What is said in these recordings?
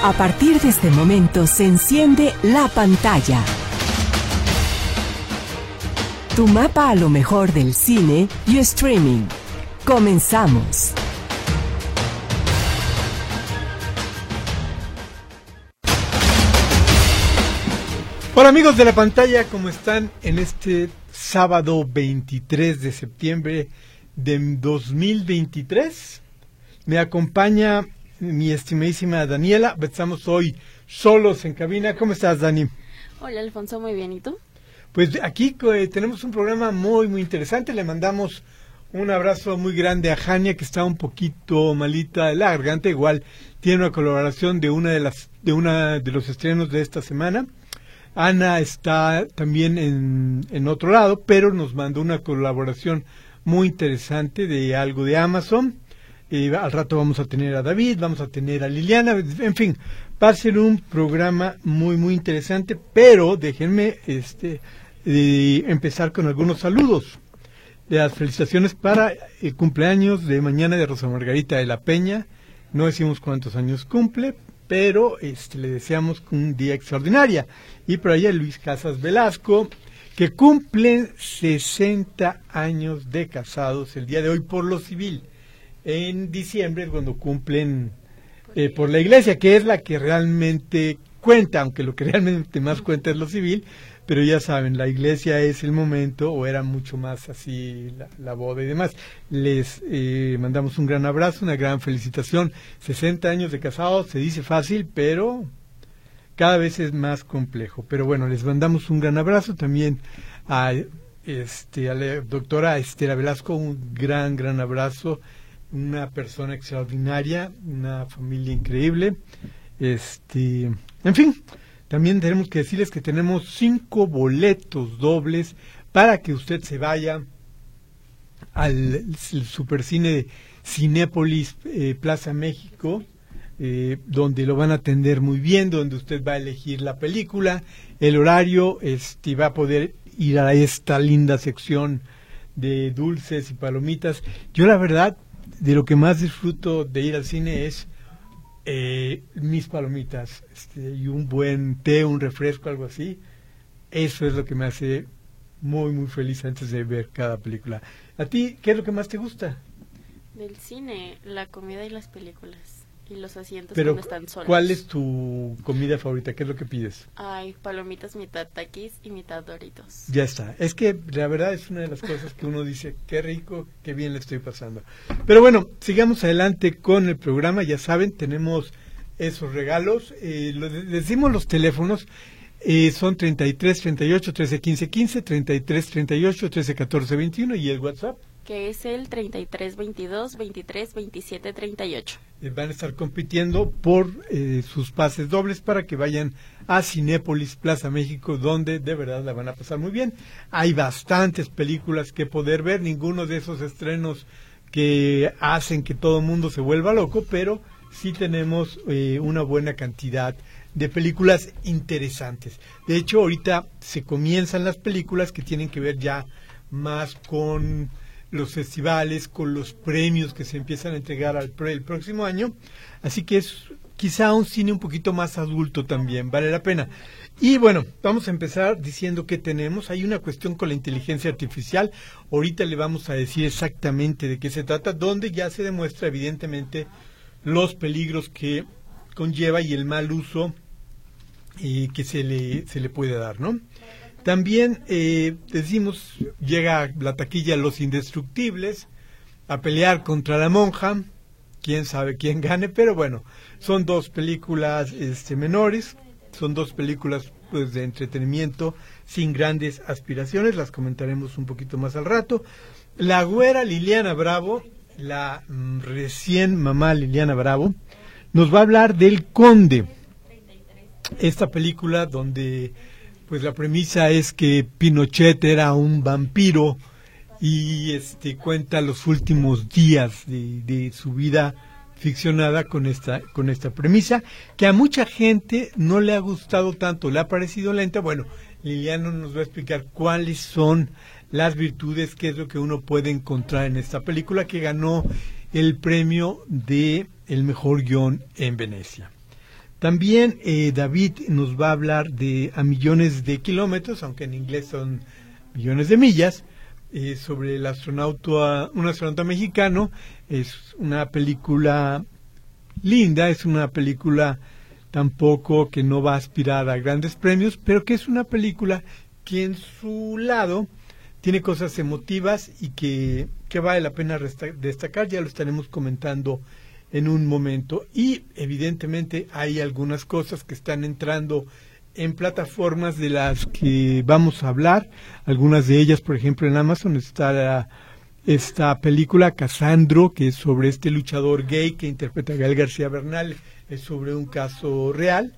A partir de este momento se enciende la pantalla. Tu mapa a lo mejor del cine y streaming. Comenzamos. Hola amigos de la pantalla, ¿cómo están en este sábado 23 de septiembre de 2023? Me acompaña mi estimadísima Daniela. Estamos hoy solos en cabina. ¿Cómo estás, Dani? Hola, Alfonso, muy bien. ¿Y tú? Pues aquí eh, tenemos un programa muy, muy interesante. Le mandamos un abrazo muy grande a Jania, que está un poquito malita de la garganta. Igual tiene una colaboración de una de las de una de los estrenos de esta semana. Ana está también en, en otro lado, pero nos mandó una colaboración muy interesante de algo de Amazon. Al rato vamos a tener a David, vamos a tener a Liliana, en fin, va a ser un programa muy, muy interesante, pero déjenme este, empezar con algunos saludos. Las felicitaciones para el cumpleaños de mañana de Rosa Margarita de la Peña. No decimos cuántos años cumple, pero este, le deseamos un día extraordinario. Y por allá Luis Casas Velasco, que cumplen 60 años de casados el día de hoy por lo civil en diciembre es cuando cumplen eh, por la iglesia, que es la que realmente cuenta, aunque lo que realmente más cuenta es lo civil, pero ya saben, la iglesia es el momento, o era mucho más así la, boda y demás. Les eh, mandamos un gran abrazo, una gran felicitación. 60 años de casados, se dice fácil, pero cada vez es más complejo. Pero bueno, les mandamos un gran abrazo también a, este, a la doctora Estela Velasco, un gran, gran abrazo una persona extraordinaria, una familia increíble. Este, en fin, también tenemos que decirles que tenemos cinco boletos dobles para que usted se vaya al supercine Cinépolis eh, Plaza México, eh, donde lo van a atender muy bien, donde usted va a elegir la película, el horario, este, va a poder ir a esta linda sección de dulces y palomitas. Yo la verdad de lo que más disfruto de ir al cine es eh, mis palomitas este, y un buen té, un refresco, algo así. Eso es lo que me hace muy, muy feliz antes de ver cada película. ¿A ti qué es lo que más te gusta? Del cine, la comida y las películas y los asientos Pero, están solos. ¿Cuál es tu comida favorita? ¿Qué es lo que pides? Ay, palomitas mitad taquis y mitad doritos. Ya está. Es que la verdad es una de las cosas que uno dice, qué rico, qué bien le estoy pasando. Pero bueno, sigamos adelante con el programa. Ya saben, tenemos esos regalos. Eh, decimos los teléfonos. Eh, son 33 38 13 15 15, 33 38 13 14 21 y el WhatsApp que es el 33 22 23 27 38. Van a estar compitiendo por eh, sus pases dobles para que vayan a Cinépolis Plaza México, donde de verdad la van a pasar muy bien. Hay bastantes películas que poder ver, ninguno de esos estrenos que hacen que todo el mundo se vuelva loco, pero sí tenemos eh, una buena cantidad de películas interesantes. De hecho, ahorita se comienzan las películas que tienen que ver ya más con los festivales, con los premios que se empiezan a entregar al, el próximo año. Así que es quizá un cine un poquito más adulto también, vale la pena. Y bueno, vamos a empezar diciendo que tenemos. Hay una cuestión con la inteligencia artificial. Ahorita le vamos a decir exactamente de qué se trata, donde ya se demuestra evidentemente los peligros que conlleva y el mal uso eh, que se le, se le puede dar, ¿no? También eh, decimos, llega la taquilla Los Indestructibles a pelear contra la monja, quién sabe quién gane, pero bueno, son dos películas este, menores, son dos películas pues, de entretenimiento sin grandes aspiraciones, las comentaremos un poquito más al rato. La güera Liliana Bravo, la mm, recién mamá Liliana Bravo, nos va a hablar del Conde, esta película donde pues la premisa es que Pinochet era un vampiro y este cuenta los últimos días de, su vida ficcionada con esta con esta premisa que a mucha gente no le ha gustado tanto, le ha parecido lenta. Bueno, Liliano nos va a explicar cuáles son las virtudes, qué es lo que uno puede encontrar en esta película que ganó el premio de el mejor guion en Venecia. También eh, David nos va a hablar de a millones de kilómetros, aunque en inglés son millones de millas, eh, sobre el astronauta, un astronauta mexicano. Es una película linda, es una película tampoco que no va a aspirar a grandes premios, pero que es una película que en su lado tiene cosas emotivas y que, que vale la pena destacar, ya lo estaremos comentando en un momento. Y evidentemente hay algunas cosas que están entrando en plataformas de las que vamos a hablar. Algunas de ellas, por ejemplo, en Amazon está esta película Casandro, que es sobre este luchador gay que interpreta Gael García Bernal, es sobre un caso real,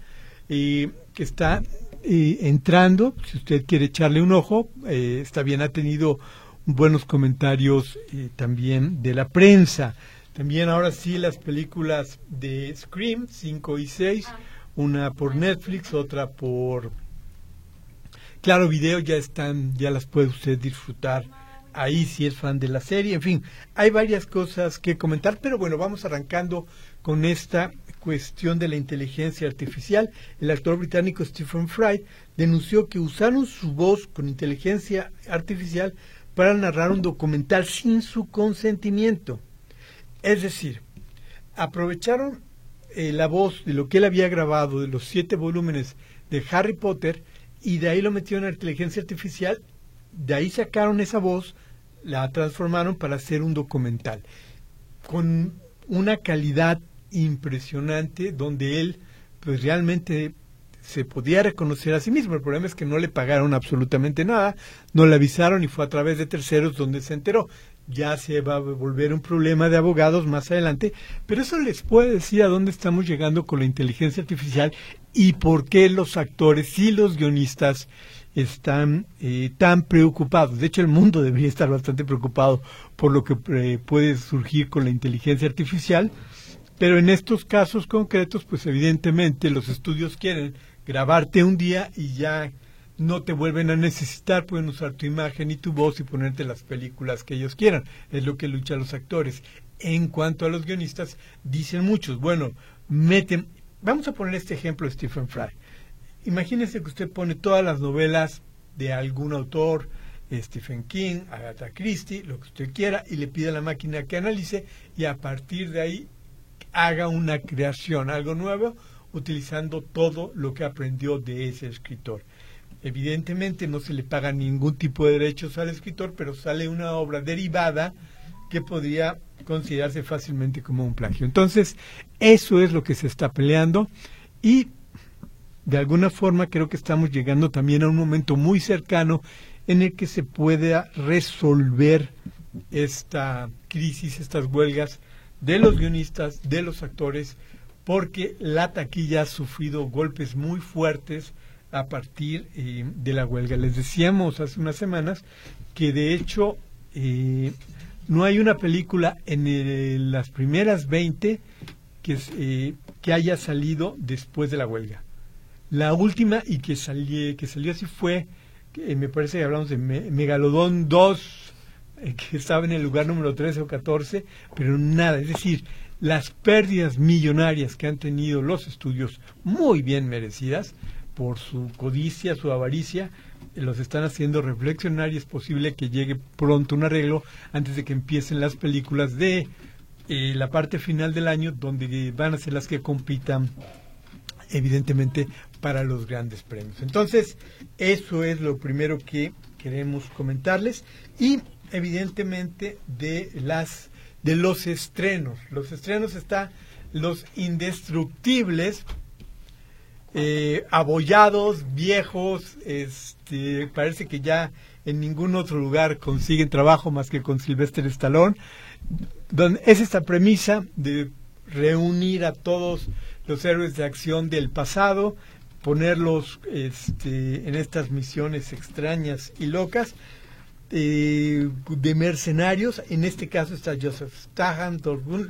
y que está eh, entrando, si usted quiere echarle un ojo, eh, está bien, ha tenido buenos comentarios eh, también de la prensa. También ahora sí las películas de Scream 5 y 6, una por Netflix, otra por Claro Video, ya están, ya las puede usted disfrutar ahí si es fan de la serie. En fin, hay varias cosas que comentar, pero bueno, vamos arrancando con esta cuestión de la inteligencia artificial. El actor británico Stephen Fry denunció que usaron su voz con inteligencia artificial para narrar un documental sin su consentimiento. Es decir, aprovecharon eh, la voz de lo que él había grabado de los siete volúmenes de Harry Potter y de ahí lo metieron a inteligencia artificial, de ahí sacaron esa voz, la transformaron para hacer un documental con una calidad impresionante donde él pues realmente se podía reconocer a sí mismo. El problema es que no le pagaron absolutamente nada, no le avisaron y fue a través de terceros donde se enteró ya se va a volver un problema de abogados más adelante, pero eso les puede decir a dónde estamos llegando con la inteligencia artificial y por qué los actores y los guionistas están eh, tan preocupados. De hecho, el mundo debería estar bastante preocupado por lo que eh, puede surgir con la inteligencia artificial, pero en estos casos concretos, pues evidentemente los estudios quieren grabarte un día y ya no te vuelven a necesitar, pueden usar tu imagen y tu voz y ponerte las películas que ellos quieran. Es lo que luchan los actores. En cuanto a los guionistas, dicen muchos, bueno, meten, vamos a poner este ejemplo de Stephen Fry. Imagínese que usted pone todas las novelas de algún autor, Stephen King, Agatha Christie, lo que usted quiera, y le pide a la máquina que analice y a partir de ahí haga una creación, algo nuevo, utilizando todo lo que aprendió de ese escritor. Evidentemente no se le paga ningún tipo de derechos al escritor, pero sale una obra derivada que podría considerarse fácilmente como un plagio. Entonces, eso es lo que se está peleando y de alguna forma creo que estamos llegando también a un momento muy cercano en el que se pueda resolver esta crisis, estas huelgas de los guionistas, de los actores, porque la taquilla ha sufrido golpes muy fuertes a partir eh, de la huelga. Les decíamos hace unas semanas que de hecho eh, no hay una película en las primeras 20 que, eh, que haya salido después de la huelga. La última y que, salió, que salió así fue, me parece que hablamos de Megalodón 2, que estaba en el lugar número 13 o 14, pero nada, es decir, las pérdidas millonarias que han tenido los estudios, muy bien merecidas, por su codicia, su avaricia, los están haciendo reflexionar y es posible que llegue pronto un arreglo antes de que empiecen las películas de eh, la parte final del año, donde van a ser las que compitan evidentemente para los grandes premios. Entonces, eso es lo primero que queremos comentarles y evidentemente de las de los estrenos. Los estrenos está Los Indestructibles, eh, abollados, viejos, este, parece que ya en ningún otro lugar consiguen trabajo más que con Sylvester Stallone. Donde es esta premisa de reunir a todos los héroes de acción del pasado, ponerlos este, en estas misiones extrañas y locas eh, de mercenarios. En este caso está Joseph Stahan,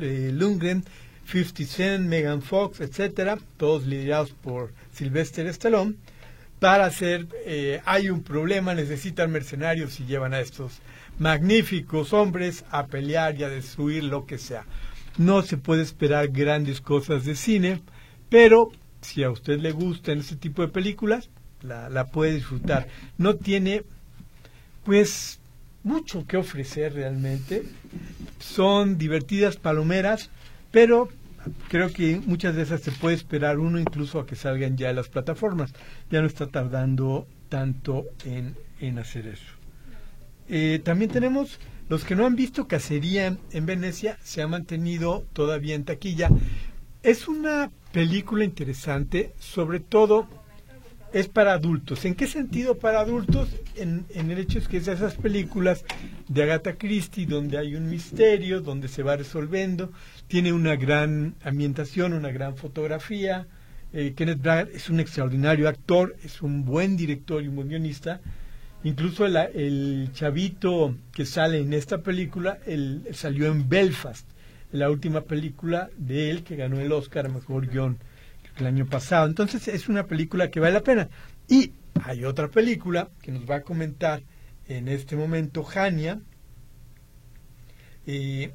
eh, Lundgren, 50 Cent, Megan Fox, etcétera, todos liderados por Sylvester Stallone, para hacer, eh, hay un problema, necesitan mercenarios y llevan a estos magníficos hombres a pelear y a destruir lo que sea. No se puede esperar grandes cosas de cine, pero si a usted le gustan ese tipo de películas, la, la puede disfrutar. No tiene, pues, mucho que ofrecer realmente. Son divertidas palomeras, pero creo que muchas de esas se puede esperar uno incluso a que salgan ya las plataformas. Ya no está tardando tanto en, en hacer eso. Eh, también tenemos los que no han visto Cacería en Venecia, se ha mantenido todavía en taquilla. Es una película interesante, sobre todo es para adultos. ¿En qué sentido para adultos? En, en el hecho es que es de esas películas de Agatha Christie donde hay un misterio, donde se va resolviendo, tiene una gran ambientación, una gran fotografía. Eh, Kenneth Branagh es un extraordinario actor, es un buen director y un buen guionista. Incluso el, chavito que sale en esta película, él salió en Belfast, la última película de él que ganó el Oscar a Mejor Guión el año pasado. Entonces es una película que vale la pena. Y hay otra película que nos va a comentar en este momento Jania, eh,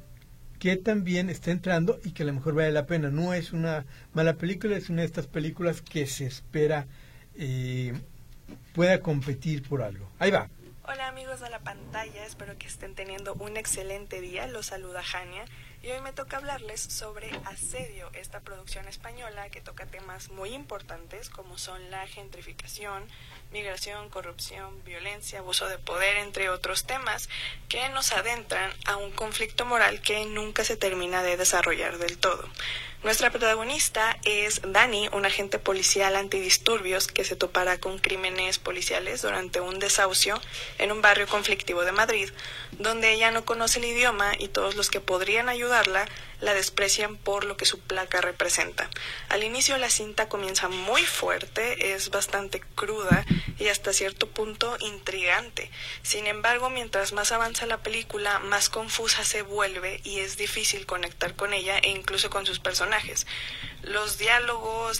que también está entrando y que a lo mejor vale la pena. No es una mala película, es una de estas películas que se espera eh, pueda competir por algo. Ahí va. Hola amigos de la pantalla, espero que estén teniendo un excelente día. Los saluda Jania y hoy me toca hablarles sobre Asedio, esta producción española que toca temas muy importantes como son la gentrificación, migración, corrupción, violencia, abuso de poder, entre otros temas que nos adentran a un conflicto moral que nunca se termina de desarrollar del todo. Nuestra protagonista es Dani, un agente policial antidisturbios que se topará con crímenes policiales durante un desahucio en un barrio conflictivo de Madrid, donde ella no conoce el idioma y todos los que podrían ayudarla la desprecian por lo que su placa representa. Al inicio la cinta comienza muy fuerte, es bastante cruda y hasta cierto punto intrigante. Sin embargo, mientras más avanza la película, más confusa se vuelve y es difícil conectar con ella e incluso con sus personajes. Los diálogos,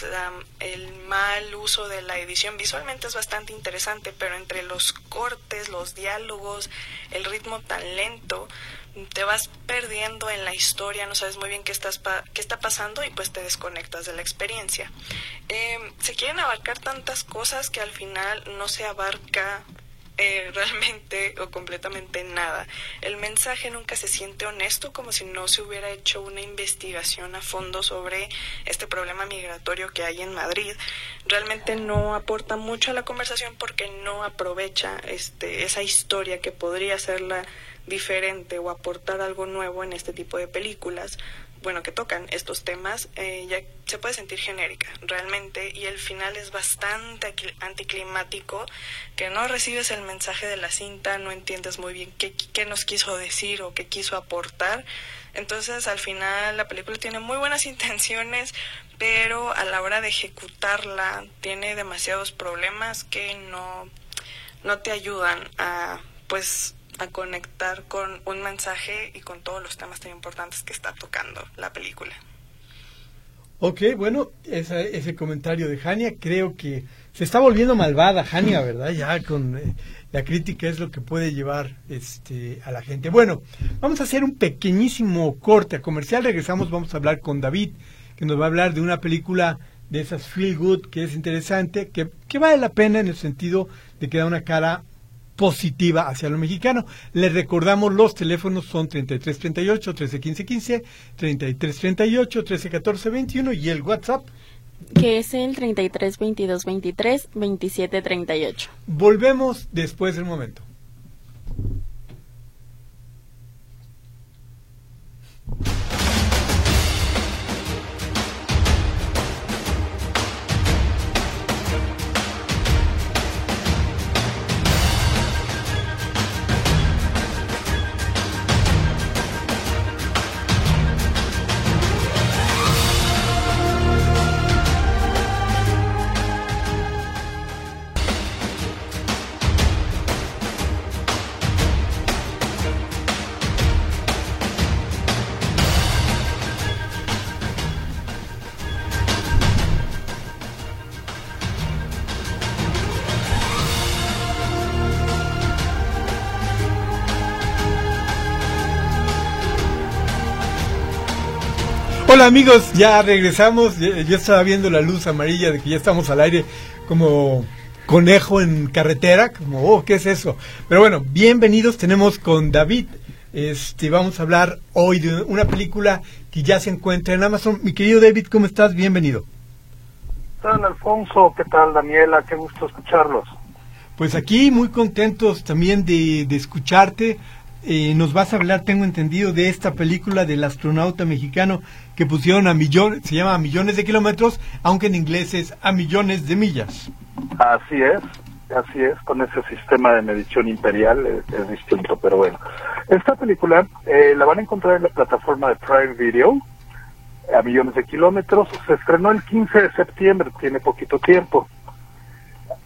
el mal uso de la edición visualmente es bastante interesante, pero entre los cortes, los diálogos, el ritmo tan lento, te vas perdiendo en la historia, no sabes muy bien qué, estás qué está pasando y pues te desconectas de la experiencia. Em, se quieren abarcar tantas cosas que al final no se abarca eh, realmente o completamente nada. El mensaje nunca se siente honesto, como si no se hubiera hecho una investigación a fondo sobre este problema migratorio que hay en Madrid. Realmente no aporta mucho a la conversación porque no aprovecha este, esa historia que podría ser la diferente o aportar algo nuevo en este tipo de películas, bueno, que tocan estos temas, eh, ya se puede sentir genérica realmente y el final es bastante anticlimático, que no recibes el mensaje de la cinta, no entiendes muy bien qué, qué nos quiso decir o qué quiso aportar. Entonces al final la película tiene muy buenas intenciones, pero a la hora de ejecutarla tiene demasiados problemas que no, no te ayudan a pues a conectar con un mensaje y con todos los temas tan importantes que está tocando la película. Ok, bueno, ese comentario de Jania creo que se está volviendo malvada Jania, ¿verdad? Ya con eh, la crítica es lo que puede llevar este, a la gente. Bueno, vamos a hacer un pequeñísimo corte a comercial, regresamos, vamos a hablar con David, que nos va a hablar de una película de esas feel good que es interesante, que, que vale la pena en el sentido de que da una cara positiva hacia lo mexicano. Les recordamos los teléfonos son 3338 131515, 3338 131421 y el WhatsApp que es el 332223 2738. Volvemos después del momento. Hola amigos, ya regresamos. Yo estaba viendo la luz amarilla de que ya estamos al aire como conejo en carretera, como, oh, ¿qué es eso? Pero bueno, bienvenidos, tenemos con David, este, vamos a hablar hoy de una película que ya se encuentra en Amazon. Mi querido David, ¿cómo estás? Bienvenido. ¿Qué tal, Alfonso? ¿Qué tal, Daniela? Qué gusto escucharlos. Pues aquí muy contentos también de, de escucharte. Eh, nos vas a hablar, tengo entendido, de esta película del astronauta mexicano que pusieron a millones, se llama a millones de kilómetros, aunque en inglés es a millones de millas. Así es, así es, con ese sistema de medición imperial es, distinto, pero bueno. Esta película eh, la van a encontrar en la plataforma de Prime Video, a millones de kilómetros, se estrenó el 15 de septiembre, tiene poquito tiempo.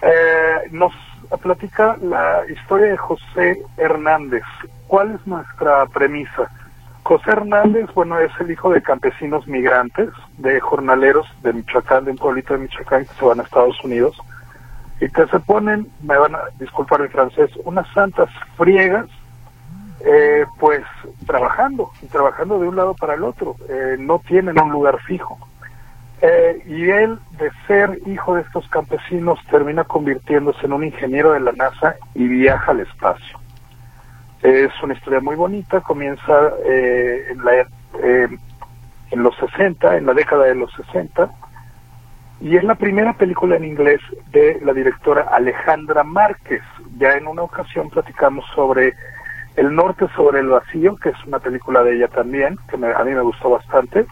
Eh, nos platica la historia de José Hernández. ¿Cuál es nuestra premisa? José Hernández, bueno, es el hijo de campesinos migrantes, de jornaleros de Michoacán, de un pueblito de Michoacán que se van a Estados Unidos y que se ponen, me van a disculpar el francés, unas santas friegas, eh, pues trabajando, y trabajando de un lado para el otro, eh, no tienen un lugar fijo. Eh, y él, de ser hijo de estos campesinos, termina convirtiéndose en un ingeniero de la NASA y viaja al espacio. Es una historia muy bonita, comienza eh, en, la, eh, en los 60, en la década de los 60, y es la primera película en inglés de la directora Alejandra Márquez. Ya en una ocasión platicamos sobre El Norte sobre el Vacío, que es una película de ella también, que a mí me gustó bastante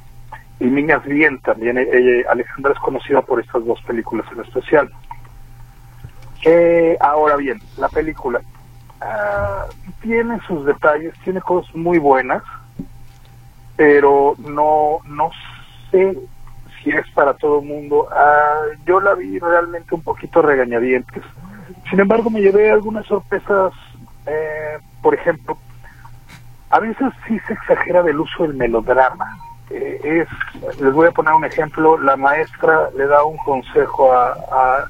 y Niñas Bien también. Ella, Alejandra es conocida por estas dos películas en especial. Eh, ahora bien, la película ah, tiene sus detalles, tiene cosas muy buenas, pero no, no sé si es para todo el mundo. Ah, yo la vi realmente un poquito regañadientes. Sin embargo, me llevé algunas sorpresas, eh, por ejemplo, a veces sí se exagera del uso del melodrama eh, es, les voy a poner un ejemplo, la maestra le da un consejo a,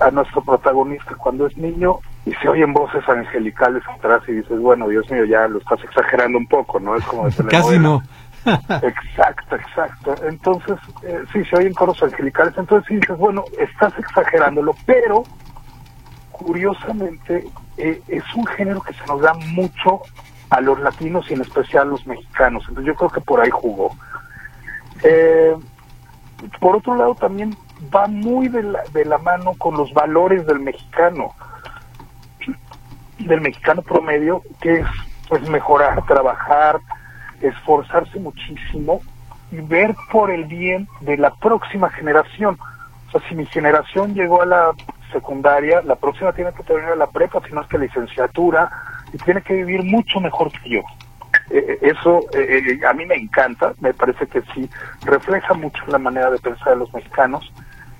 a, nuestro protagonista cuando es niño y se oyen voces angelicales atrás y dices, bueno, Dios mío, ya lo estás exagerando un poco, ¿no? Es como de Casi no. exacto, exacto. Entonces, eh, sí, se oyen coros angelicales, entonces sí dices, bueno, estás exagerándolo, pero curiosamente eh, es un género que se nos da mucho a los latinos y en especial a los mexicanos. Entonces yo creo que por ahí jugó. Eh, por otro lado también va muy de la, de la mano con los valores del mexicano, del mexicano promedio, que es pues mejorar, trabajar, esforzarse muchísimo y ver por el bien de la próxima generación. O sea, si mi generación llegó a la secundaria, la próxima tiene que terminar la prepa, si no es que licenciatura, y tiene que vivir mucho mejor que yo. Eh, eh, eso eh, a mí me encanta, me parece que sí refleja mucho la manera de pensar de los mexicanos.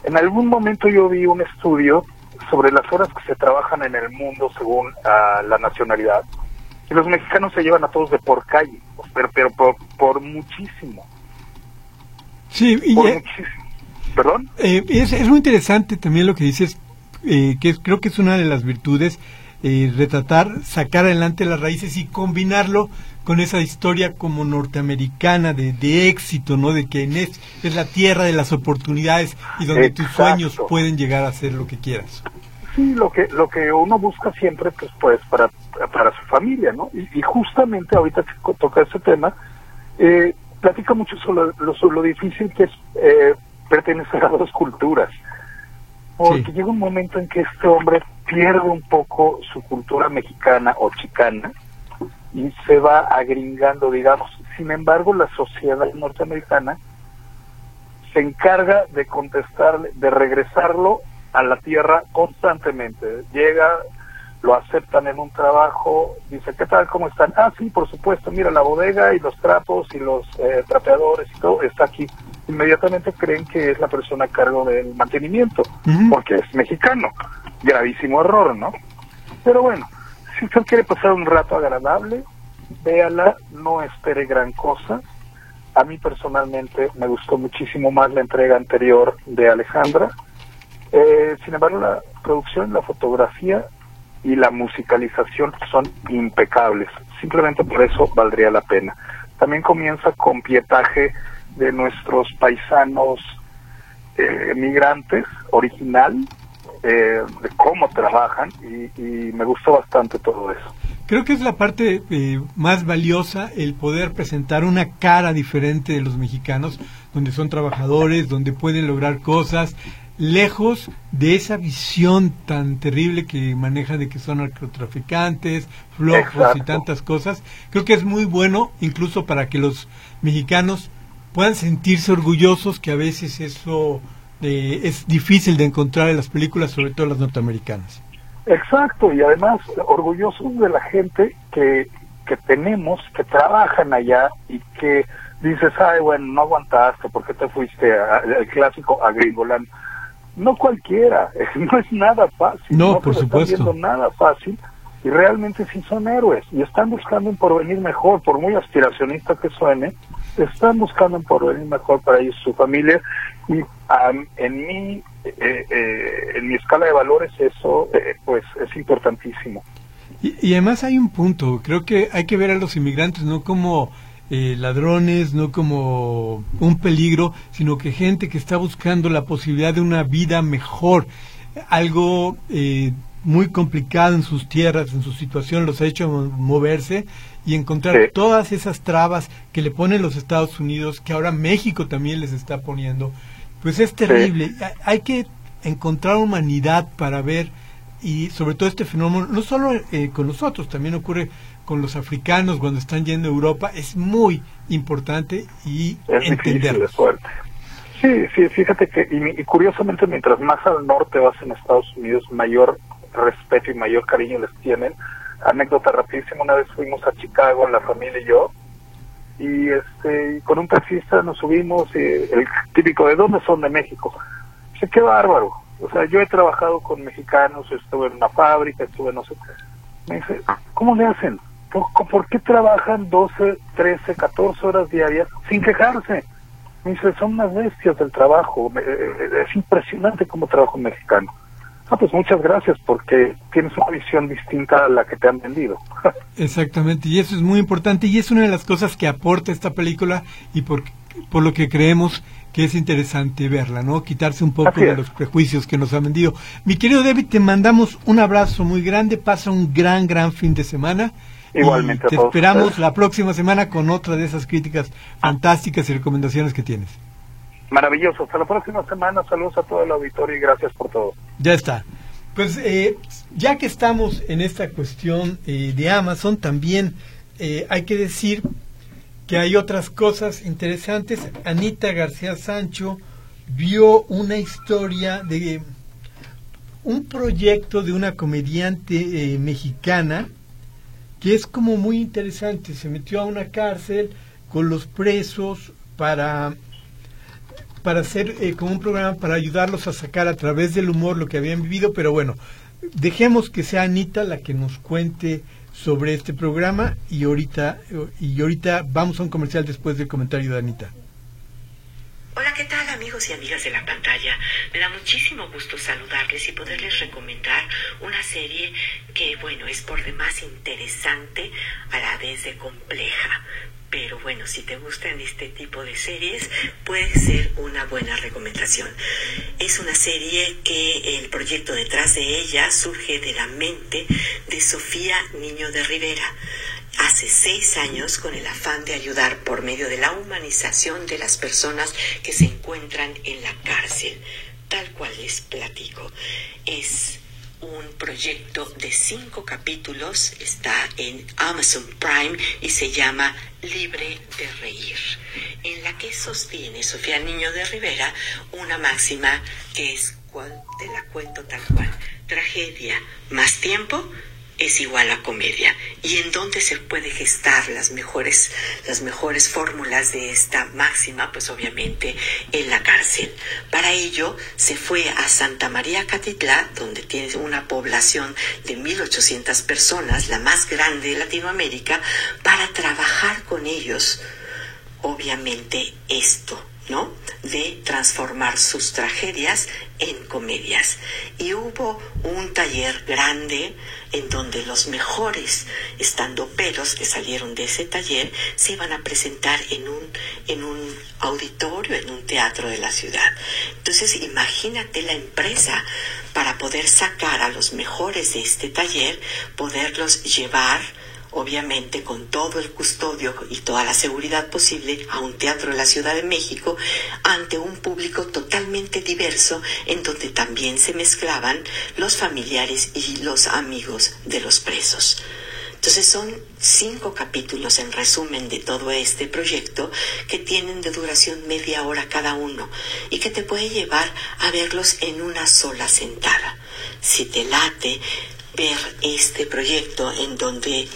En algún momento yo vi un estudio sobre las horas que se trabajan en el mundo según ah, la nacionalidad y los mexicanos se llevan a todos de por calle, pero, pero por, muchísimo. Sí, y por muchísimo. ¿Perdón? es, es muy interesante también lo que dices, que creo que es una de las virtudes eh, retratar, sacar adelante las raíces y combinarlo con esa historia como norteamericana de, de éxito, ¿no? De que es, es la tierra de las oportunidades y donde tus sueños pueden llegar a ser lo que quieras. Sí, lo que lo que uno busca siempre, pues, pues para, para su familia, ¿no? Y, justamente ahorita que toca ese tema, eh, platica mucho sobre lo, lo difícil que es eh, pertenecer a dos culturas. Porque llega un momento en que este hombre pierde un poco su cultura mexicana o chicana y se va agringando, digamos. Sin embargo, la sociedad norteamericana se encarga de contestarle, de regresarlo a la tierra constantemente. Llega, lo aceptan en un trabajo, dice, ¿qué tal? ¿Cómo están? Ah, sí, por supuesto, mira la bodega y los trapos y los eh, trapeadores y todo está aquí. Inmediatamente creen que es la persona a cargo del mantenimiento, porque es mexicano gravísimo error, ¿no? Pero bueno, si usted quiere pasar un rato agradable, véala, no espere gran cosa. A mí personalmente me gustó muchísimo más la entrega anterior de Alejandra. Eh, sin embargo, la producción, la fotografía y la musicalización son impecables. Simplemente por eso valdría la pena. También comienza con pietaje de nuestros paisanos eh, migrantes original, eh, de cómo trabajan y, y me gustó bastante todo eso. Creo que es la parte eh, más valiosa el poder presentar una cara diferente de los mexicanos, donde son trabajadores, donde pueden lograr cosas, lejos de esa visión tan terrible que maneja de que son narcotraficantes, flojos y tantas cosas. Creo que es muy bueno, incluso para que los mexicanos puedan sentirse orgullosos, que a veces eso eh, es difícil de encontrar en las películas, sobre todo las norteamericanas. Exacto, y además orgullosos de la gente que, que tenemos, que trabajan allá y que dices, ay, bueno, no aguantaste, ¿por qué te fuiste al clásico a Gringoland? No cualquiera, no es nada fácil. No, se por supuesto. nada fácil y realmente sí son héroes y están buscando un porvenir mejor, por muy aspiracionista que suene, están buscando un porvenir mejor para ellos y su familia y en mi eh, eh, en mi escala de valores eso eh, pues es importantísimo. Y, y además hay un punto, creo que hay que ver a los inmigrantes no como eh, ladrones, no como un peligro, sino que gente que está buscando la posibilidad de una vida mejor, algo muy complicado en sus tierras, en su situación, los ha hecho mo- moverse y encontrar Sí. todas esas trabas que le ponen los Estados Unidos, que ahora México también les está poniendo, pues es terrible. Hay- Hay que encontrar humanidad para ver y sobre todo este fenómeno, no solo eh, con nosotros, también ocurre con los africanos cuando están yendo a Europa, es muy importante y Es difícil, entenderlo. Sí, sí, fíjate que, y curiosamente, mientras más al norte vas en Estados Unidos, mayor respeto y mayor cariño les tienen. Anécdota rapidísima, una vez fuimos a Chicago, la familia y yo, y este, con un taxista nos subimos, y el típico, ¿de dónde son? De México. Dice, qué bárbaro. O sea, yo he trabajado con mexicanos, estuve en una fábrica, estuve no sé. Me dice, ¿cómo le hacen? ¿Por, por qué trabajan 12, 13, 14 horas diarias sin quejarse? Me dice, son unas bestias del trabajo. Me- eh, Es impresionante cómo trabaja un mexicano. Ah, pues muchas gracias porque tienes una visión distinta a la que te han vendido. Exactamente, y eso es muy importante y es una de las cosas que aporta esta película y por, por lo que creemos que es interesante verla, ¿no? Quitarse un poco de los prejuicios que nos han vendido. Mi querido David, te mandamos un abrazo muy grande, pasa un gran, gran fin de semana. Igualmente Y te esperamos ustedes. la próxima semana con otra de esas críticas fantásticas y recomendaciones que tienes. Maravilloso. Hasta la próxima semana. Saludos a todo el auditorio y gracias por todo. Ya está. Pues eh, ya que estamos en esta cuestión eh, de Amazon, también eh, hay que decir que hay otras cosas interesantes. Anita García Sancho vio una historia de un proyecto de una comediante eh, mexicana que es como muy interesante. Se metió a una cárcel con los presos para para hacer eh, como un programa para ayudarlos a sacar a través del humor lo que habían vivido, pero bueno, dejemos que sea Anita la que nos cuente sobre este programa y ahorita y ahorita vamos a un comercial después del comentario de Anita. Hola, ¿qué tal amigos y amigas de la pantalla? Me da muchísimo gusto saludarles y poderles recomendar una serie que, bueno, es por demás interesante a la vez de compleja. Pero bueno, si te gustan este tipo de series, puede ser una buena recomendación. Es una serie que el proyecto detrás de ella surge de la mente de Sofía Niño de Rivera hace seis años con el afán de ayudar por medio de la humanización de las personas que se encuentran en la cárcel. Tal cual les platico. Es un proyecto de cinco capítulos, está en Amazon Prime y se llama Libre de Reír, en la que sostiene Sofía Niño de Rivera una máxima que es, cual, te la cuento tal cual, tragedia más tiempo es igual a comedia. Y en dónde se puede gestar las mejores las mejores fórmulas de esta máxima pues obviamente en la cárcel. Para ello se fue a Santa María Catitlá donde tiene una población de 1800 personas la más grande de Latinoamérica para trabajar con ellos obviamente esto De transformar sus tragedias en comedias. Y hubo un taller grande en donde los mejores estando peros que salieron de ese taller se iban a presentar en un, en un auditorio, en un teatro de la ciudad. Entonces, imagínate la empresa para poder sacar a los mejores de este taller, poderlos llevar obviamente con todo el custodio y toda la seguridad posible, a un teatro de la Ciudad de México ante un público totalmente diverso en donde también se mezclaban los familiares y los amigos de los presos. Entonces son cinco capítulos en resumen de todo este proyecto que tienen de duración media hora cada uno y que te puede llevar a verlos en una sola sentada. Si te late ver este proyecto en donde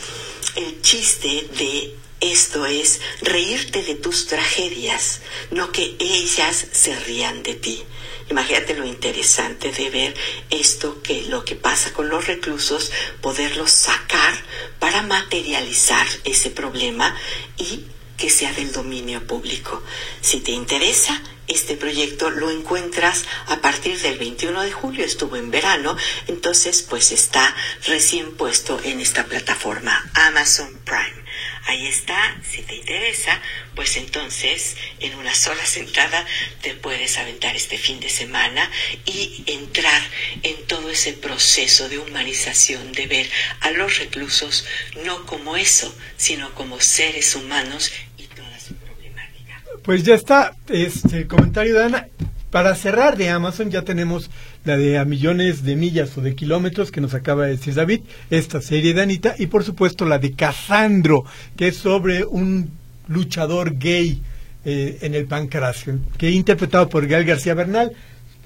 el chiste de esto es reírte de tus tragedias, no que ellas se rían de ti. Imagínate lo interesante de ver esto que lo que pasa con los reclusos, poderlos sacar para materializar ese problema y que sea del dominio público. Si te interesa, este proyecto lo encuentras a partir del 21 de julio, estuvo en verano, entonces pues está recién puesto en esta plataforma Amazon Prime. Ahí está, si te interesa, pues entonces en una sola sentada te puedes aventar este fin de semana y entrar en todo ese proceso de humanización, de ver a los reclusos no como eso, sino como seres humanos pues ya está, este comentario de Ana. Para cerrar de Amazon ya tenemos la de a millones de millas o de kilómetros que nos acaba de decir David, esta serie de Anita y por supuesto la de Casandro, que es sobre un luchador gay eh, en el pancracio, que interpretado por Gael García Bernal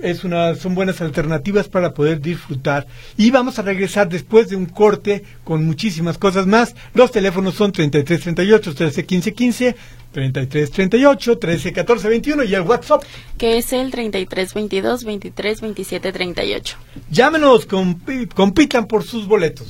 es una, son buenas alternativas para poder disfrutar. Y vamos a regresar después de un corte con muchísimas cosas más. Los teléfonos son 3338 131515 3338 131421 y el WhatsApp. Que es el 3322 232738 Llámenos, compitan por sus boletos.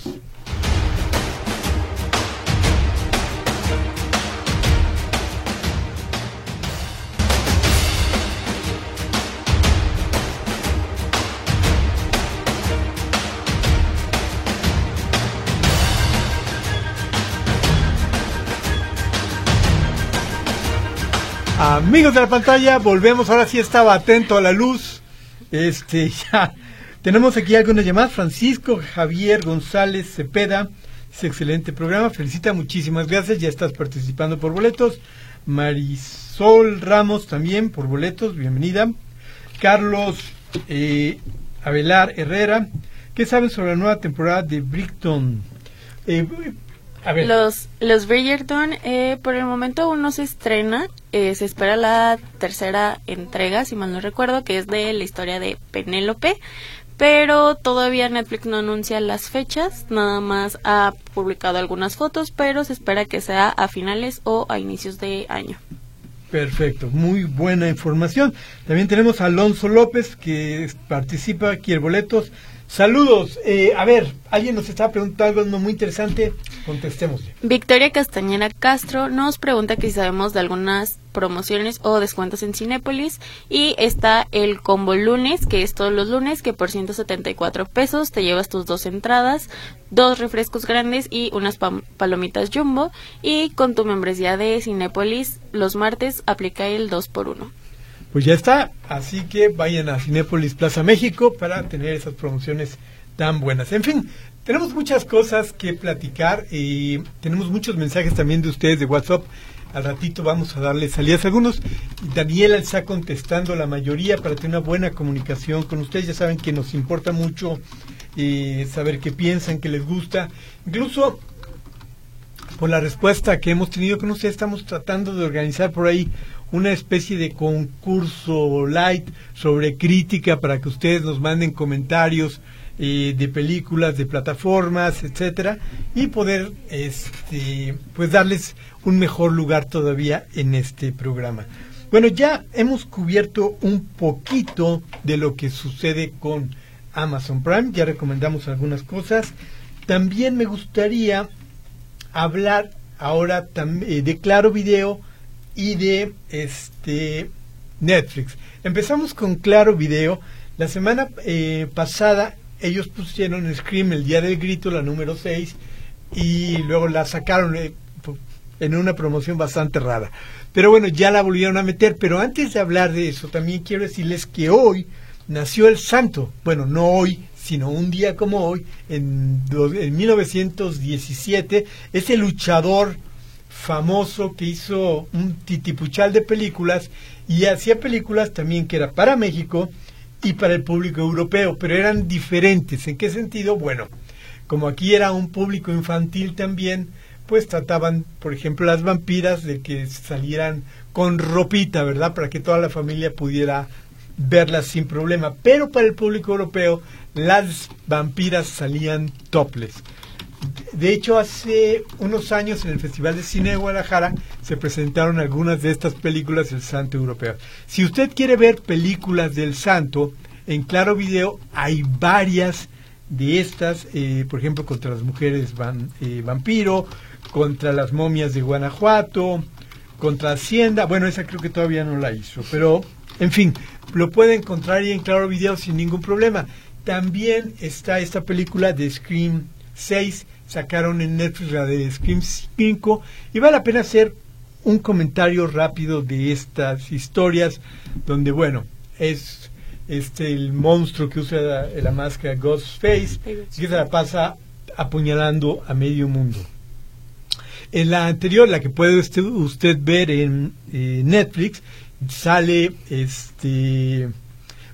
Amigos de la pantalla, volvemos. Ahora sí estaba atento a la luz. Este, ya. Tenemos aquí algunas llamadas. Francisco Javier González Cepeda. Es excelente programa. Felicita, muchísimas gracias. Ya estás participando por boletos. Marisol Ramos también por boletos. Bienvenida. Carlos eh, Abelar Herrera. ¿Qué saben sobre la nueva temporada de Brickton? Eh, los, los Bridgerton, eh, por el momento aún no se estrena. Eh, se espera la tercera entrega, si mal no recuerdo, que es de la historia de Penélope. Pero todavía Netflix no anuncia las fechas, nada más ha publicado algunas fotos, pero se espera que sea a finales o a inicios de año. Perfecto, muy buena información. También tenemos a Alonso López que participa, quiere boletos Saludos. Eh, a ver, alguien nos está preguntando algo muy interesante. Contestemos. Victoria Castañera Castro nos pregunta que si sabemos de algunas promociones o descuentos en Cinépolis. Y está el combo lunes, que es todos los lunes, que por 174 pesos te llevas tus dos entradas, dos refrescos grandes y unas palomitas jumbo. Y con tu membresía de Cinépolis, los martes aplica el 2 por 1 pues ya está. Así que vayan a Cinépolis Plaza México para tener esas promociones tan buenas. En fin, tenemos muchas cosas que platicar y tenemos muchos mensajes también de ustedes de WhatsApp. Al ratito vamos a darles salidas a algunos. Daniela está contestando la mayoría para tener una buena comunicación con ustedes. Ya saben que nos importa mucho eh, saber qué piensan, qué les gusta. Incluso por la respuesta que hemos tenido con ustedes, estamos tratando de organizar por ahí una especie de concurso light sobre crítica para que ustedes nos manden comentarios de películas, de plataformas, etcétera, y poder este pues darles un mejor lugar todavía en este programa. Bueno, ya hemos cubierto un poquito de lo que sucede con Amazon Prime, ya recomendamos algunas cosas. También me gustaría hablar ahora eh, de Claro Video y de este Netflix. Empezamos con Claro Video. La semana eh, pasada ellos pusieron Scream el día del grito, la número 6, y luego la sacaron eh, en una promoción bastante rara. Pero bueno, ya la volvieron a meter. Pero antes de hablar de eso, también quiero decirles que hoy nació el santo. Bueno, no hoy, sino un día como hoy, en, en 1917, ese luchador famoso que hizo un titipuchal de películas y hacía películas también que era para México y para el público europeo, pero eran diferentes. ¿En qué sentido? Bueno, como aquí era un público infantil también, pues trataban, por ejemplo, las vampiras de que salieran con ropita, ¿verdad? Para que toda la familia pudiera verlas sin problema. Pero para el público europeo, las vampiras salían topless. De hecho, hace unos años en el Festival de Cine de Guadalajara se presentaron algunas de estas películas del Santo Europeo. Si usted quiere ver películas del Santo, en Claro Video hay varias de estas, eh, por ejemplo, contra las mujeres eh, vampiro, contra las momias de Guanajuato, contra Hacienda. Bueno, esa creo que todavía no la hizo, pero en fin, lo puede encontrar ahí en Claro Video sin ningún problema. También está esta película de Scream 6 sacaron en Netflix la de Scream 5 y vale la pena hacer un comentario rápido de estas historias donde bueno es este el monstruo que usa la, máscara Ghostface y que se la pasa apuñalando a medio mundo. En la anterior la que puede usted, usted ver en eh, Netflix sale este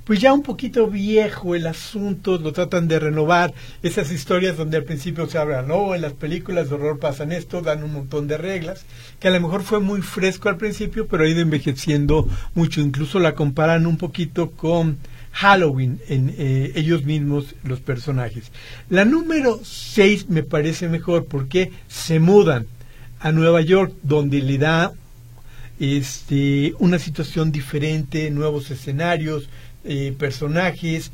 pues ya un poquito viejo el asunto, lo tratan de renovar, esas historias donde al principio se habla, no, en las películas de horror pasan esto, dan un montón de reglas, que a lo mejor fue muy fresco al principio, pero ha ido envejeciendo mucho, incluso la comparan un poquito con Halloween en eh, ellos mismos los personajes. La número 6 me parece mejor porque se mudan a Nueva York donde le da este una situación diferente, nuevos escenarios, eh, personajes,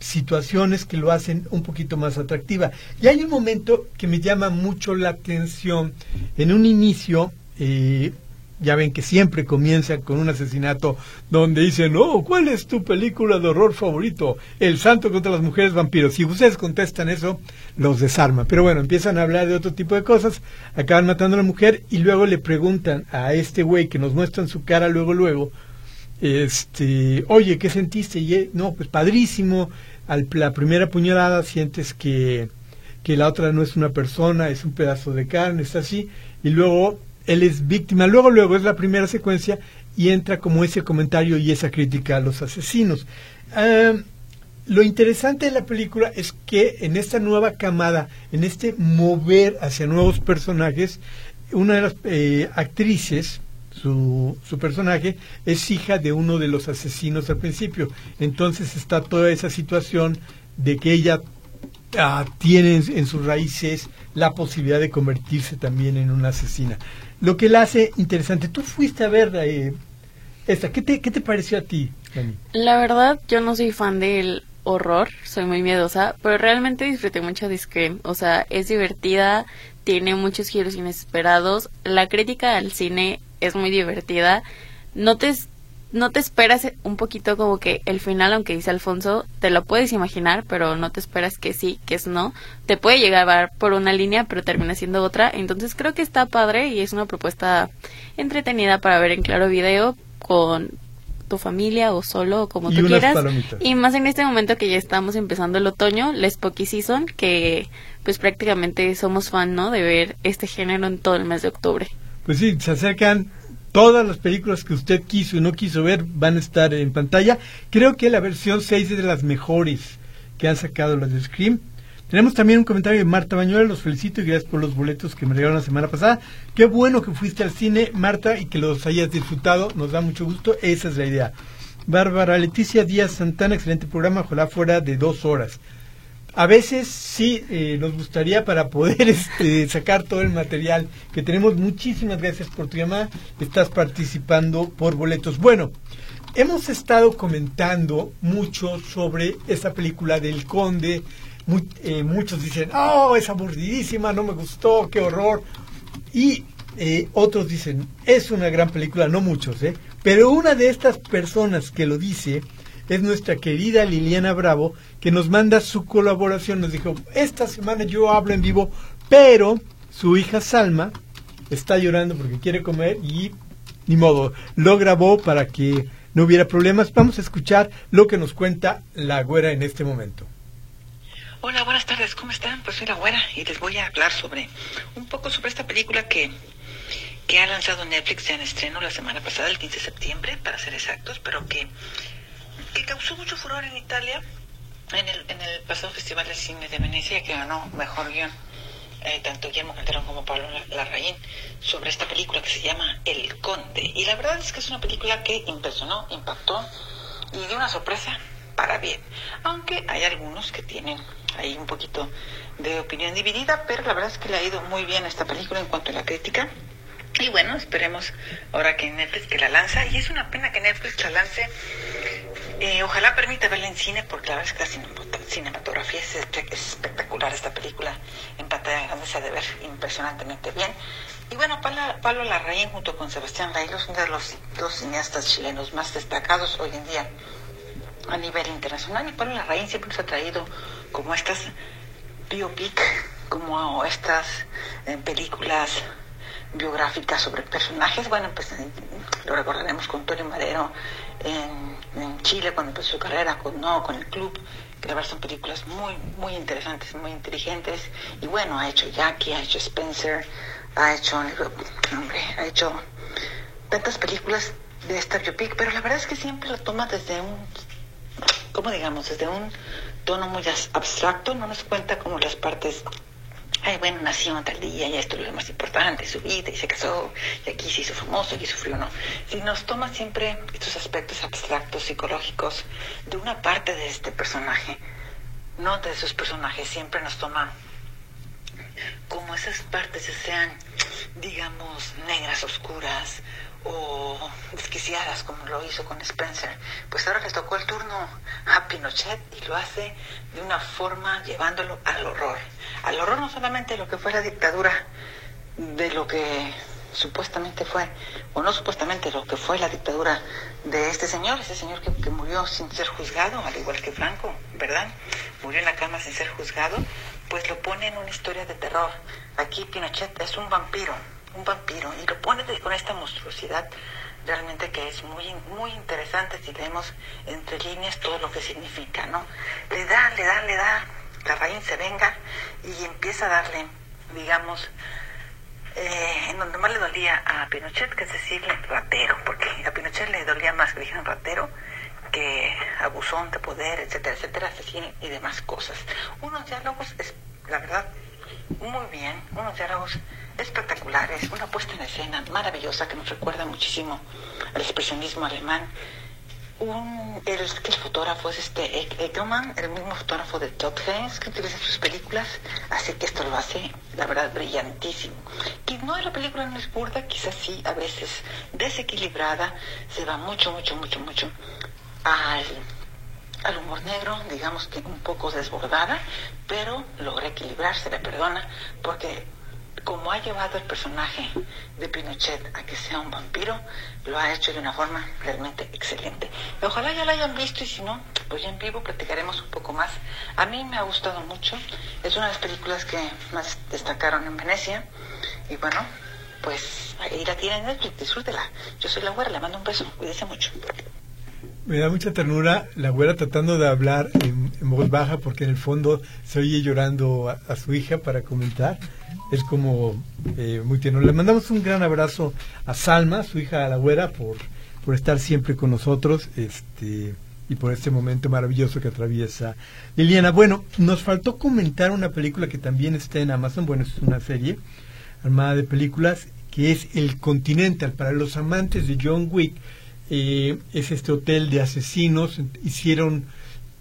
situaciones que lo hacen un poquito más atractiva. Y hay un momento que me llama mucho la atención. En un inicio, eh, ya ven que siempre comienza con un asesinato donde dicen, oh, ¿cuál es tu película de horror favorito? El santo contra las mujeres vampiros. Si ustedes contestan eso, los desarma. Pero bueno, empiezan a hablar de otro tipo de cosas, acaban matando a la mujer y luego le preguntan a este güey que nos muestran su cara luego, luego, este, oye, ¿qué sentiste? Y, no, pues padrísimo. La primera puñalada sientes que, que la otra no es una persona, es un pedazo de carne, está así. Y luego él es víctima. Luego, luego es la primera secuencia y entra como ese comentario y esa crítica a los asesinos. Lo interesante de la película es que en esta nueva camada, en este mover hacia nuevos personajes, una de las eh, actrices su, su personaje es hija de uno de los asesinos al principio. Entonces está toda esa situación de que ella ah, tiene en, sus raíces la posibilidad de convertirse también en una asesina. Lo que la hace interesante. Tú fuiste a ver eh, esta. ¿Qué te, ¿Qué te pareció a ti, La verdad, yo no soy fan del horror, soy muy miedosa, pero realmente disfruté mucho de. O sea, es divertida, tiene muchos giros inesperados. La crítica al cine es muy divertida. No te, no te esperas un poquito como que el final, aunque dice Alfonso, te lo puedes imaginar, pero no te esperas que sí, que es no. Te puede llegar por una línea, pero termina siendo otra. Entonces creo que está padre y es una propuesta entretenida para ver en Claro Video con tu familia o solo o como tú quieras. Y más en este momento que ya estamos empezando el otoño, la Spooky Season, que pues prácticamente somos fan, ¿no? De ver este género en todo el mes de octubre. Pues sí, se acercan todas las películas que usted quiso y no quiso ver van a estar en pantalla. Creo que la versión 6 es de las mejores que han sacado las de Scream. Tenemos también un comentario de Marta Bañuela, los felicito y gracias por los boletos que me regalaron la semana pasada. Qué bueno que fuiste al cine, Marta, y que los hayas disfrutado, nos da mucho gusto, esa es la idea. Bárbara Leticia Díaz Santana, excelente programa, ojalá fuera de dos horas a veces sí eh, nos gustaría para poder este, sacar todo el material que tenemos. Muchísimas gracias por tu llamada. Estás participando por boletos. Bueno, hemos estado comentando mucho sobre esta película del Conde. Eh, muchos dicen, oh, es aburridísima, no me gustó, qué horror. Y eh, otros dicen, es una gran película, no muchos, ¿eh? Pero una de estas personas que lo dice es nuestra querida Liliana Bravo, que nos manda su colaboración. Nos dijo, esta semana yo hablo en vivo, pero su hija Salma está llorando porque quiere comer y ni modo, lo grabó para que no hubiera problemas. Vamos a escuchar lo que nos cuenta la güera en este momento. Hola, buenas tardes, ¿cómo están? Pues soy la güera y les voy a hablar sobre un poco sobre esta película que, que ha lanzado Netflix en estreno la semana pasada, el 15 de septiembre, para ser exactos, pero que, que causó mucho furor en Italia en el, en el pasado Festival de Cine de Venecia, que ganó Mejor Guión. Eh, tanto Guillermo Calderón como Pablo Larraín sobre esta película que se llama El Conde. Y la verdad es que es una película que impresionó, impactó y dio una sorpresa para bien. Aunque hay algunos que tienen ahí un poquito de opinión dividida, pero la verdad es que le ha ido muy bien esta película en cuanto a la crítica. Y bueno, esperemos ahora que Netflix que la lanza. Y es una pena que Netflix la lance. Eh, ojalá permita verla en cine, porque la verdad es que la cinematografía es, espectacular. Esta película en pantalla grande se ha de ver impresionantemente bien. Y bueno, Pablo, Larraín junto con Sebastián Reylos, uno de los dos cineastas chilenos más destacados hoy en día a nivel internacional. Y Pablo Larraín siempre nos ha traído como estas biopic, como estas eh, películas biográficas sobre personajes. Bueno, pues eh, lo recordaremos con Tony Madero en, Chile cuando empezó su carrera, con No, con el club. Verdad son películas muy, muy interesantes, muy inteligentes. Y bueno, ha hecho Jackie, ha hecho Spencer, ha hecho, hombre, ha hecho tantas películas de esta biopic, pero la verdad es que siempre lo toma desde un, ¿cómo digamos? Desde un tono muy abstracto, no nos cuenta como las partes ay, bueno, nació tal día y esto es lo más importante, su vida y se casó y aquí se hizo famoso, aquí sufrió, no. Si nos toma siempre estos aspectos abstractos, psicológicos de una parte de este personaje, no de sus personajes, siempre nos toma como esas partes sean, digamos, negras, oscuras, o desquiciadas como lo hizo con Spencer, pues ahora le tocó el turno a Pinochet y lo hace de una forma llevándolo al horror. Al horror no solamente lo que fue la dictadura, de lo que supuestamente fue, o no supuestamente lo que fue la dictadura de este señor, ese señor que, que murió sin ser juzgado, al igual que Franco, ¿verdad? Murió en la cama sin ser juzgado, pues lo pone en una historia de terror. Aquí Pinochet es un vampiro, un vampiro y lo pone con esta monstruosidad realmente que es muy muy interesante si leemos entre líneas todo lo que significa, ¿no? Le da, le da, le da, la raíz se venga y empieza a darle, digamos, eh, en donde más le dolía a Pinochet, que es decirle ratero, porque a Pinochet le dolía más que dijeran ratero que abusón de poder, etcétera, etcétera, asesino y demás cosas. Unos diálogos, es, la verdad, muy bien, unos diálogos espectaculares, una puesta en escena maravillosa que nos recuerda muchísimo al expresionismo alemán. Un, el, el fotógrafo es este Eckermann, el mismo fotógrafo de Todd Haynes que utiliza sus películas, así que esto lo hace, la verdad, brillantísimo. Que no, la película no es burda, quizás sí, a veces desequilibrada, se va mucho, mucho, mucho, mucho al, al humor negro, digamos que un poco desbordada, pero logra equilibrarse, le perdona, porque como ha llevado el personaje de Pinochet a que sea un vampiro, lo ha hecho de una forma realmente excelente. Ojalá ya la hayan visto y si no, pues ya en vivo platicaremos un poco más. A mí me ha gustado mucho, es una de las películas que más destacaron en Venecia y bueno, pues ahí la tienen en Netflix, disfrútela. Yo soy la güera, le mando un beso, cuídese mucho. Me da mucha ternura la güera tratando de hablar en, voz baja porque en el fondo se oye llorando a su hija para comentar es como eh, muy tierno. Le mandamos un gran abrazo a Salma, su hija la güera, por, por estar siempre con nosotros este, y por este momento maravilloso que atraviesa Liliana. Bueno, nos faltó comentar una película que también está en Amazon, bueno, es una serie armada de películas que es El Continental. Para los amantes de John Wick, eh, es este hotel de asesinos. Hicieron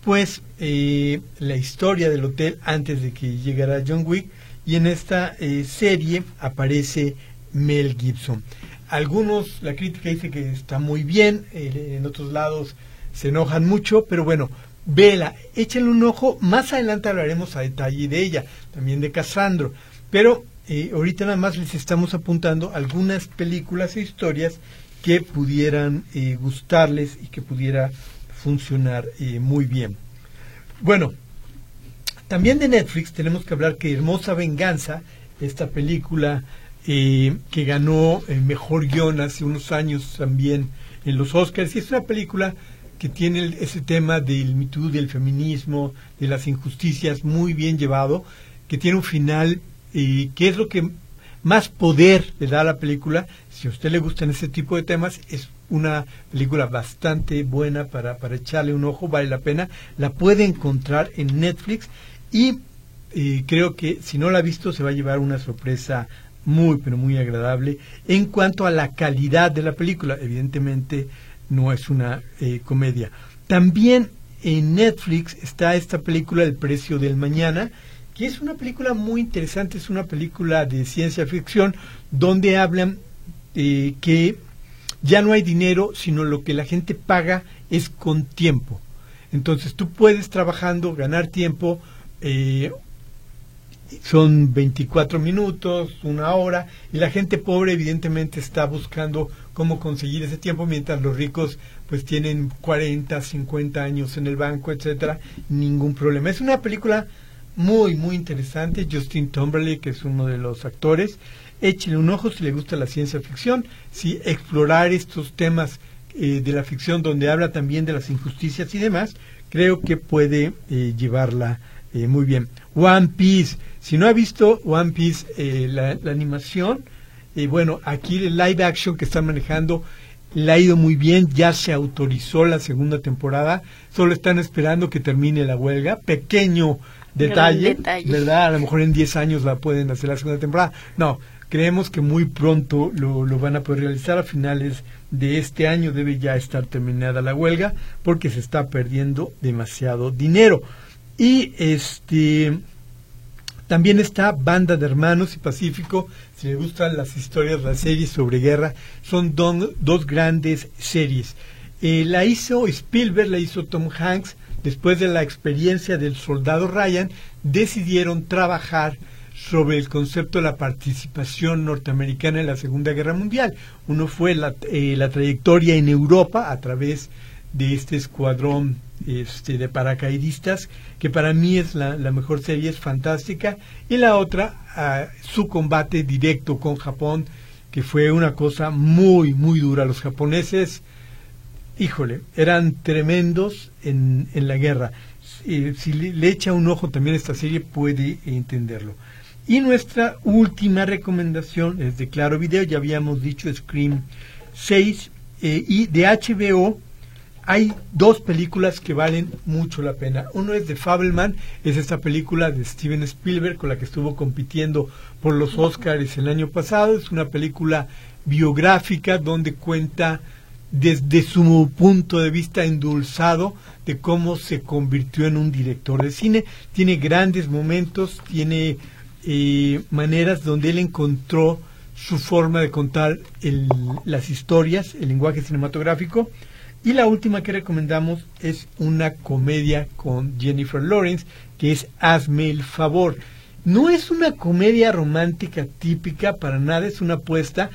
pues eh, la historia del hotel antes de que llegara John Wick y en esta eh, serie aparece Mel Gibson. Algunos, la crítica dice que está muy bien, eh, en otros lados se enojan mucho, pero bueno, vela, échenle un ojo, más adelante hablaremos a detalle de ella, también de Cassandro, pero eh, ahorita nada más les estamos apuntando algunas películas e historias que pudieran eh, gustarles y que pudiera funcionar eh, muy bien. Bueno, también de Netflix tenemos que hablar que Hermosa Venganza, esta película eh, que ganó mejor guion hace unos años también en los Oscars, y es una película que tiene ese tema del mitú, del feminismo, de las injusticias muy bien llevado, que tiene un final y que es lo que más poder le da a la película. Si a usted le gustan ese tipo de temas, es una película bastante buena para, para echarle un ojo, vale la pena. La puede encontrar en Netflix y eh, creo que si no la ha visto se va a llevar una sorpresa muy, pero muy agradable. En cuanto a la calidad de la película, evidentemente no es una eh, comedia. También en Netflix está esta película El precio del mañana, que es una película muy interesante, es una película de ciencia ficción donde hablan eh, que ya no hay dinero, sino lo que la gente paga es con tiempo. Entonces tú puedes trabajando, ganar tiempo, eh, son 24 minutos, una hora, y la gente pobre evidentemente está buscando cómo conseguir ese tiempo, mientras los ricos pues tienen 40, 50 años en el banco, etcétera, ningún problema. Es una película muy, muy interesante. Justin Timberlake, que es uno de los actores, échele un ojo si le gusta la ciencia ficción, si explorar estos temas eh, de la ficción donde habla también de las injusticias y demás, creo que puede eh, llevarla eh, muy bien. One Piece, si no ha visto One Piece, la, la, animación, bueno, aquí el live action que están manejando le ha ido muy bien, ya se autorizó la segunda temporada, solo están esperando que termine la huelga, pequeño detalle, ¿verdad? A lo mejor en 10 años la pueden hacer la segunda temporada. No, creemos que muy pronto lo, lo van a poder realizar a finales de este año debe ya estar terminada la huelga porque se está perdiendo demasiado dinero. Y este también está Banda de Hermanos y Pacífico, si le gustan las historias, las series sobre guerra, son dos grandes series. Eh, la hizo Spielberg, la hizo Tom Hanks, después de la experiencia del soldado Ryan, decidieron trabajar sobre el concepto de la participación norteamericana en la Segunda Guerra Mundial. Uno fue la, eh, la trayectoria en Europa a través de este escuadrón este, de paracaidistas, que para mí es la, mejor serie, es fantástica, y la otra, ah, su combate directo con Japón, que fue una cosa muy, muy dura. Los japoneses híjole, eran tremendos en, en la guerra. si le, echa un ojo también a esta serie puede entenderlo. Y nuestra última recomendación es de Claro Video, ya habíamos dicho Scream 6 eh, y de HBO hay dos películas que valen mucho la pena. Uno es de Fableman, es esta película de Steven Spielberg con la que estuvo compitiendo por los Oscars el año pasado. Es una película biográfica donde cuenta desde su punto de vista endulzado de cómo se convirtió en un director de cine. Tiene grandes momentos, tiene eh, maneras donde él encontró su forma de contar las historias, el lenguaje cinematográfico. Y la última que recomendamos es una comedia con Jennifer Lawrence, que es Hazme el favor. No es una comedia romántica típica para nada, es una apuesta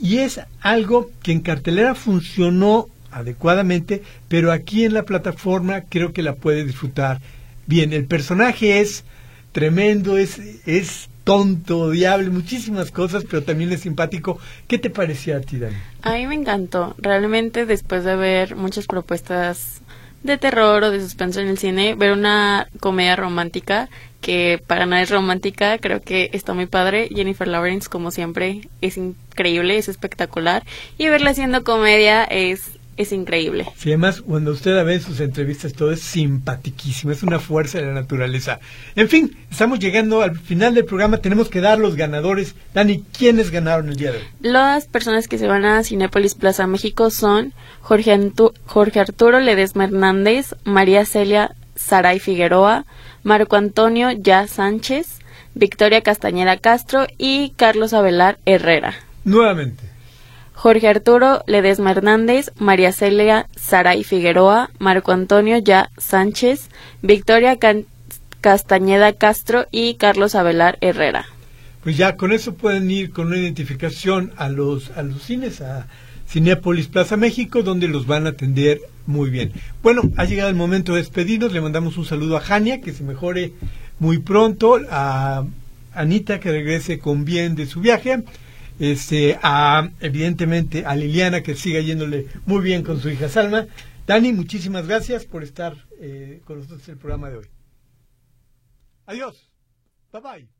y es algo que en cartelera funcionó adecuadamente, pero aquí en la plataforma creo que la puede disfrutar bien. El personaje es tremendo, es, es tonto, odiable, muchísimas cosas, pero también es simpático. ¿Qué te parecía a ti, Dani? A mí me encantó. Realmente después de ver muchas propuestas de terror o de suspenso en el cine, ver una comedia romántica que para nada es romántica, creo que está muy padre. Jennifer Lawrence, como siempre, es increíble, es espectacular. Y verla haciendo comedia es, es increíble. Sí, además, cuando usted la ve en sus entrevistas, todo es simpaticísimo, es una fuerza de la naturaleza. En fin, estamos llegando al final del programa, tenemos que dar los ganadores. Dani, ¿quiénes ganaron el día de hoy? Las personas que se van a Cinépolis Plaza México son Jorge, Jorge Arturo Ledesma Hernández, María Celia Saray Figueroa, Marco Antonio Ya Sánchez, Victoria Castañeda Castro y Carlos Abelar Herrera. Nuevamente. Jorge Arturo Ledesma Hernández, María Celia Saray Figueroa, Marco Antonio Ya Sánchez, Victoria Castañeda Castro y Carlos Abelar Herrera. Pues ya con eso pueden ir con una identificación a los, a los cines, a Cinépolis Plaza México, donde los van a atender muy bien. Bueno, ha llegado el momento de despedirnos. Le mandamos un saludo a Jania, que se mejore muy pronto. A Anita, que regrese con bien de su viaje. Este, a, evidentemente, a Liliana, que siga yéndole muy bien con su hija Salma. Dani, muchísimas gracias por estar eh, con nosotros en el programa de hoy. Adiós. Bye bye.